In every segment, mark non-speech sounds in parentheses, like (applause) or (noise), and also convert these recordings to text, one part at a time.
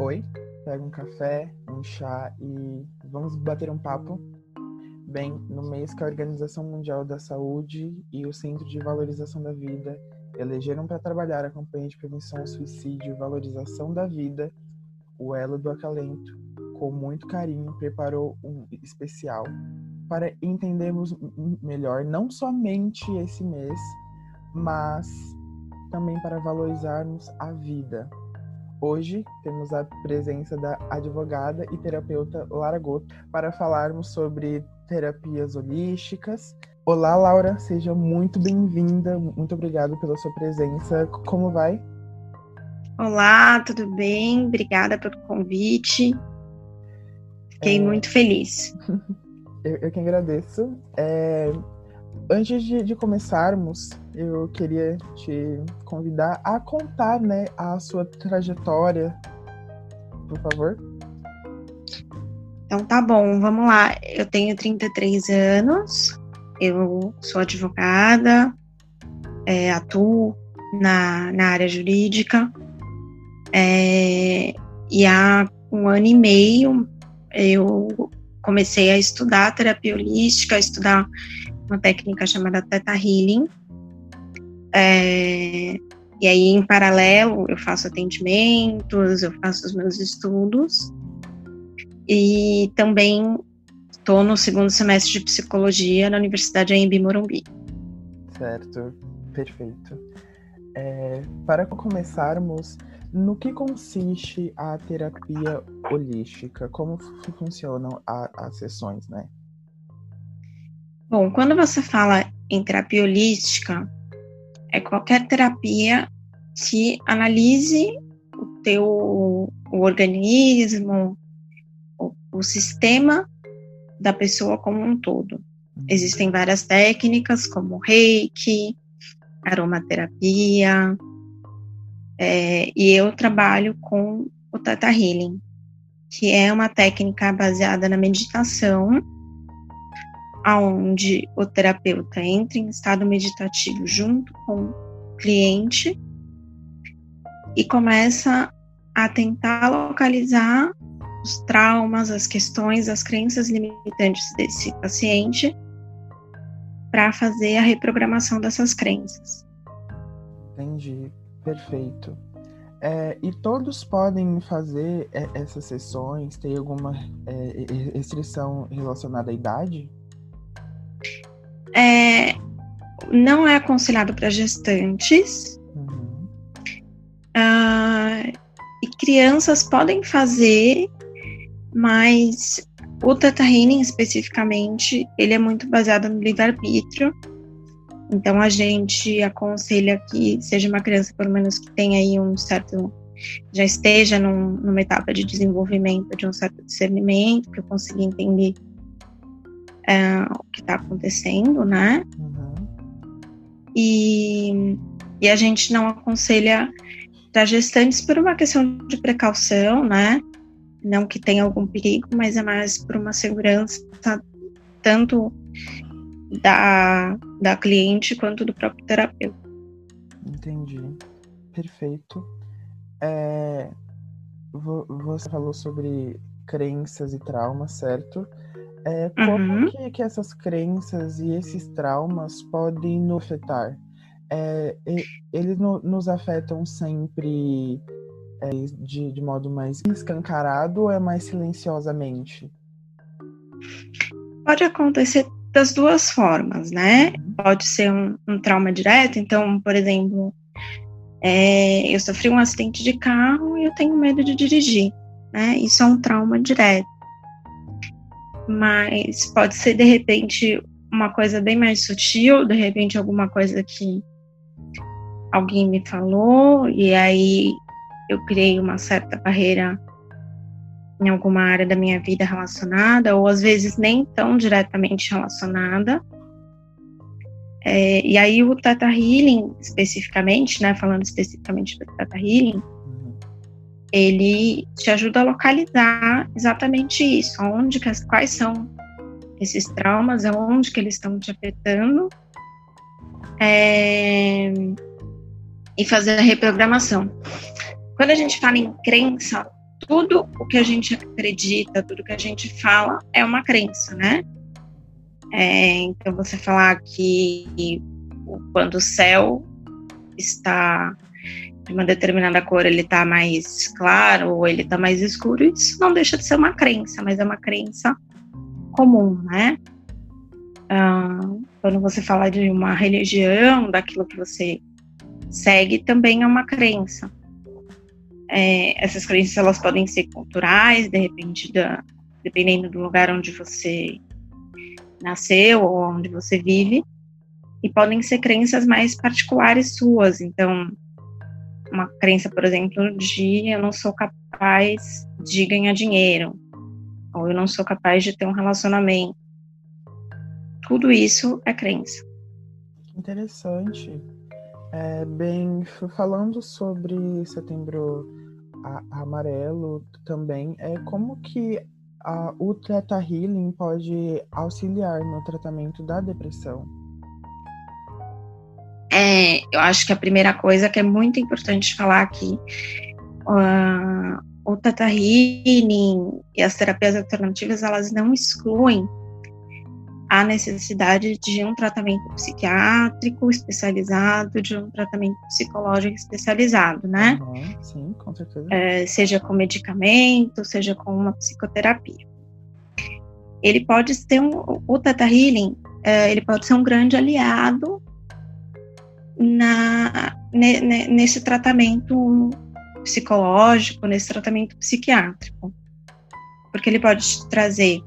Oi, pega um café, um chá e vamos bater um papo. Bem, no mês que a Organização Mundial da Saúde e o Centro de Valorização da Vida elegeram para trabalhar a campanha de prevenção ao suicídio e valorização da vida, o Elo do Acalento, com muito carinho, preparou um especial para entendermos melhor não somente esse mês, mas também para valorizarmos a vida. Hoje temos a presença da advogada e terapeuta Lara Goto para falarmos sobre terapias holísticas. Olá, Laura, seja muito bem-vinda. Muito obrigado pela sua presença. Como vai? Olá, tudo bem? Obrigada pelo convite. Fiquei é... muito feliz. (laughs) eu, eu, que agradeço. É... Antes de, de, começarmos, eu queria te convidar a contar né, a sua trajetória, por favor. Então tá bom, vamos lá. Eu tenho 33 anos, eu sou advogada, é, atuo na, na área jurídica, é, e há um ano e meio eu comecei a estudar terapia holística, a estudar uma técnica chamada Theta Healing. É, e aí, em paralelo, eu faço atendimentos, eu faço os meus estudos. E também estou no segundo semestre de psicologia na Universidade AMB Morumbi. Certo, perfeito. É, para começarmos, no que consiste a terapia holística? Como funcionam as sessões, né? Bom, quando você fala em terapia holística, é qualquer terapia que analise o teu o organismo, o, o sistema da pessoa como um todo. Existem várias técnicas, como reiki, aromaterapia, é, e eu trabalho com o Tata Healing, que é uma técnica baseada na meditação, aonde o terapeuta entra em estado meditativo junto com o cliente e começa a tentar localizar os traumas, as questões, as crenças limitantes desse paciente para fazer a reprogramação dessas crenças. Entendi. Perfeito. É, e todos podem fazer é, essas sessões? Tem alguma é, restrição relacionada à idade? É, não é aconselhado para gestantes. Uhum. Ah, e crianças podem fazer, mas o Teta Healing especificamente, ele é muito baseado no livre-arbítrio. Então a gente aconselha que seja uma criança, pelo menos, que tenha aí um certo. já esteja num, numa etapa de desenvolvimento de um certo discernimento, que eu consiga entender é, o que está acontecendo, né? Uhum. E, e a gente não aconselha para gestantes por uma questão de precaução, né? Não que tenha algum perigo, mas é mais por uma segurança tanto da, da cliente quanto do próprio terapeuta. Entendi. Perfeito. É, você falou sobre crenças e traumas, certo? É, como uhum. que, que, essas crenças e esses traumas podem nos afetar? É, eles no, nos afetam sempre é, de, de modo mais escancarado ou é mais silenciosamente? Pode acontecer das duas formas, né? Pode ser um, um trauma direto, então, por exemplo, é, eu sofri um acidente de carro e eu tenho medo de dirigir, né? Isso é um trauma direto. Mas pode ser, de repente, uma coisa bem mais sutil, de repente, alguma coisa que alguém me falou, e aí eu criei uma certa barreira em alguma área da minha vida relacionada, ou às vezes nem tão diretamente relacionada. É, e aí o Tata Healing, especificamente, né, falando especificamente do Tata Healing, ele te ajuda a localizar exatamente isso, onde que, quais são esses traumas, aonde que eles estão te afetando, é, e fazer a reprogramação. Quando a gente fala em crença, tudo o que a gente acredita, tudo que a gente fala é uma crença, né? É, então, você falar que quando o céu está uma determinada cor, ele está mais claro ou ele está mais escuro, isso não deixa de ser uma crença, mas é uma crença comum, né? Ah, quando você fala de uma religião, daquilo que você segue, também é uma crença. É, essas crenças elas podem ser culturais, de repente, da, dependendo do lugar onde você nasceu ou onde você vive, e podem ser crenças mais particulares suas. Então, uma crença, por exemplo, de eu não sou capaz de ganhar dinheiro, ou eu não sou capaz de ter um relacionamento. Tudo isso é crença. Interessante. É, bem, falando sobre setembro amarelo também, é como que a, o Theta Healing pode auxiliar no tratamento da depressão? É, eu acho que a primeira coisa que é muito importante falar aqui, uh, o Healing e as terapias alternativas, elas não excluem a necessidade de um tratamento psiquiátrico especializado, de um tratamento psicológico especializado, né? Uhum, sim, com certeza. É, seja com medicamento, seja com uma psicoterapia. Ele pode ser um, o Theta Healing, é, ele pode ser um grande aliado na, ne, ne, nesse tratamento psicológico, nesse tratamento psiquiátrico, porque ele pode te trazer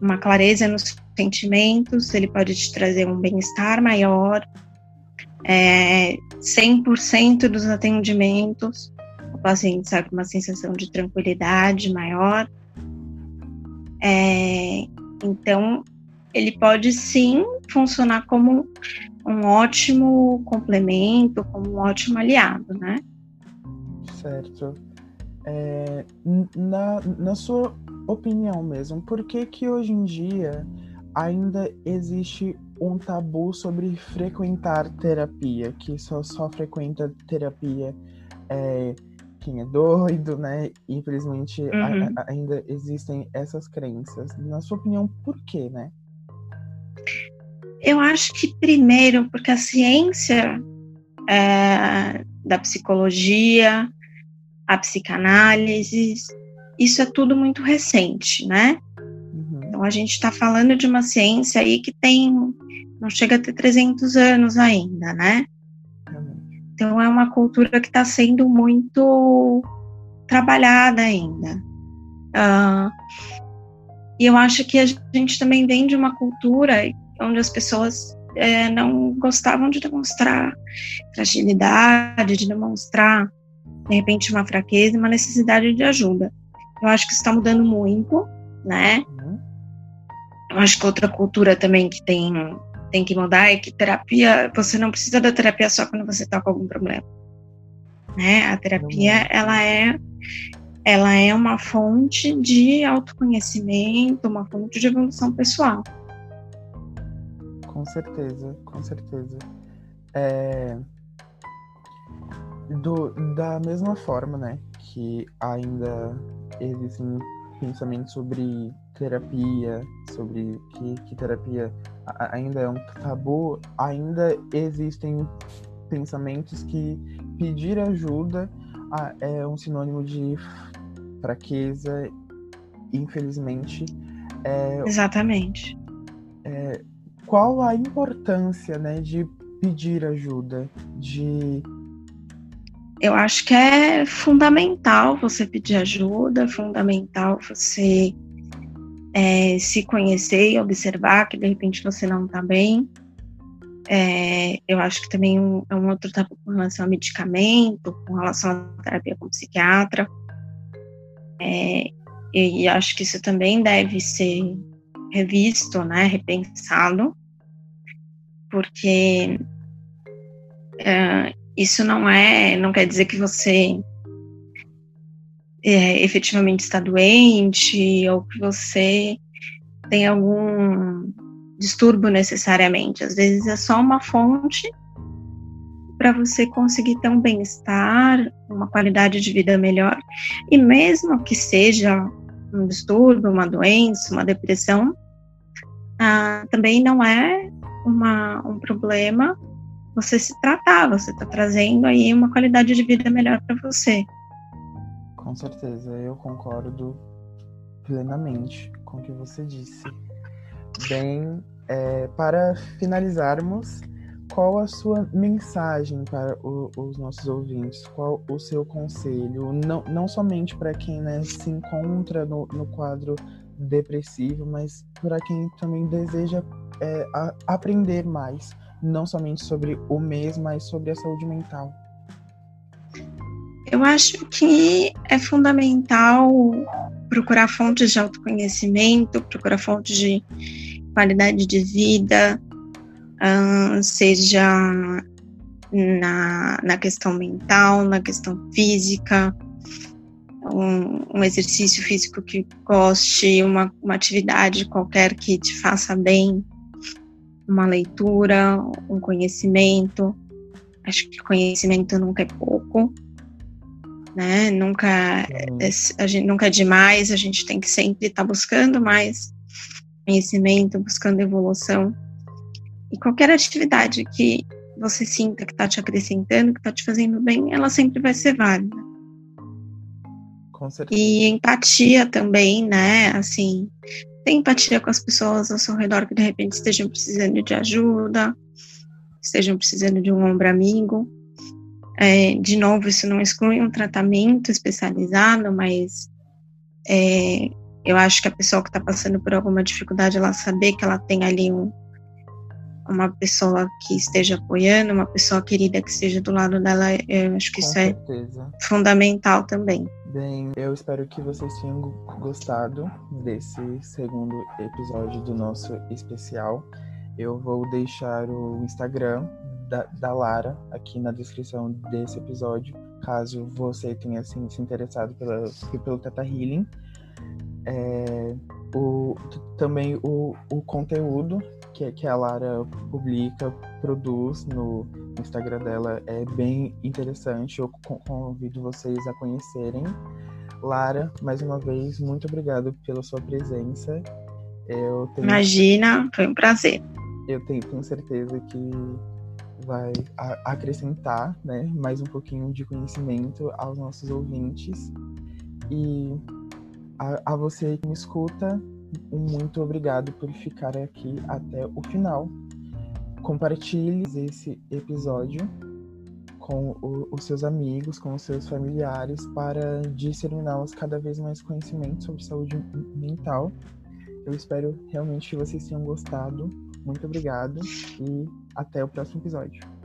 uma clareza nos sentimentos, ele pode te trazer um bem-estar maior. É, 100% dos atendimentos, o paciente sai com uma sensação de tranquilidade maior. É, então, ele pode sim funcionar como um ótimo complemento, como um ótimo aliado, né? Certo. É, na, na sua opinião mesmo, por que que hoje em dia ainda existe um tabu sobre frequentar terapia, que só, só frequenta terapia é, quem é doido, né? Infelizmente uhum. a, a, ainda existem essas crenças. Na sua opinião, por quê, né? Eu acho que primeiro porque a ciência é, da psicologia, a psicanálise, isso é tudo muito recente, né? Então, a gente está falando de uma ciência aí que tem, não chega a ter 300 anos ainda, né? Então, é uma cultura que está sendo muito trabalhada ainda. Uh, e eu acho que a gente também vem de uma cultura onde as pessoas é, não gostavam de demonstrar fragilidade, de demonstrar, de repente, uma fraqueza, uma necessidade de ajuda. Eu acho que isso está mudando muito, né? Eu acho que outra cultura também que tem, tem que mudar é que terapia, você não precisa da terapia só quando você está com algum problema. Né? A terapia, ela é, ela é uma fonte de autoconhecimento, uma fonte de evolução pessoal. Com certeza, com certeza. É, do, da mesma forma, né, que ainda existem pensamentos sobre terapia, sobre que, que terapia ainda é um tabu, ainda existem pensamentos que pedir ajuda é um sinônimo de fraqueza, infelizmente. É, Exatamente. Qual a importância né, de pedir ajuda, de eu acho que é fundamental você pedir ajuda, fundamental você é, se conhecer e observar que de repente você não está bem. É, eu acho que também é um outro tabu com relação ao medicamento, com relação à terapia com psiquiatra. É, e, e acho que isso também deve ser revisto, né, repensado, porque é, isso não é, não quer dizer que você é, efetivamente está doente ou que você tem algum distúrbio necessariamente. Às vezes é só uma fonte para você conseguir ter um bem-estar, uma qualidade de vida melhor. E mesmo que seja um distúrbio, uma doença, uma depressão, ah, também não é uma, um problema você se tratar, você está trazendo aí uma qualidade de vida melhor para você. Com certeza, eu concordo plenamente com o que você disse. Bem, é, para finalizarmos, qual a sua mensagem para o, os nossos ouvintes? Qual o seu conselho? Não, não somente para quem né, se encontra no, no quadro depressivo, mas para quem também deseja é, aprender mais, não somente sobre o mês, mas sobre a saúde mental. Eu acho que é fundamental procurar fontes de autoconhecimento, procurar fontes de qualidade de vida, seja na, na questão mental, na questão física, um, um, exercício físico que goste, uma, uma atividade qualquer que te faça bem, uma leitura, um conhecimento. Acho que conhecimento nunca é pouco, né? Nunca é, a gente nunca é demais. A gente tem que sempre estar tá buscando mais conhecimento, buscando evolução. E qualquer atividade que você sinta que está te acrescentando, que está te fazendo bem, ela sempre vai ser válida. Com certeza. E empatia também, né? Assim, ter empatia com as pessoas ao seu redor que de repente estejam precisando de ajuda, estejam precisando de um ombro amigo. É, de novo, isso não exclui um tratamento especializado, mas é, eu acho que a pessoa que está passando por alguma dificuldade, ela saber que ela tem ali um, uma pessoa que esteja apoiando, uma pessoa querida que esteja do lado dela, eu acho que Com isso é certeza. é fundamental também. Bem, eu espero que vocês tenham gostado desse segundo episódio do nosso especial. Eu vou deixar o Instagram da, da Lara aqui na descrição desse episódio, caso você tenha assim, se interessado pela, pelo Teta Healing. É, o, também o, o conteúdo que, que a Lara publica, produz no Instagram dela é bem interessante. Eu convido vocês a conhecerem. Lara, mais uma vez, muito obrigado pela sua presença. Eu tenho... Imagina, foi um prazer. Eu tenho, tenho certeza que vai acrescentar né, mais um pouquinho de conhecimento aos nossos ouvintes. E a, a você que me escuta, muito obrigado por ficar aqui até o final. Compartilhe esse episódio com o, os seus amigos, com os seus familiares, para disseminá-los cada vez mais conhecimento sobre saúde mental. Eu espero realmente que vocês tenham gostado. Muito obrigado e até o próximo episódio.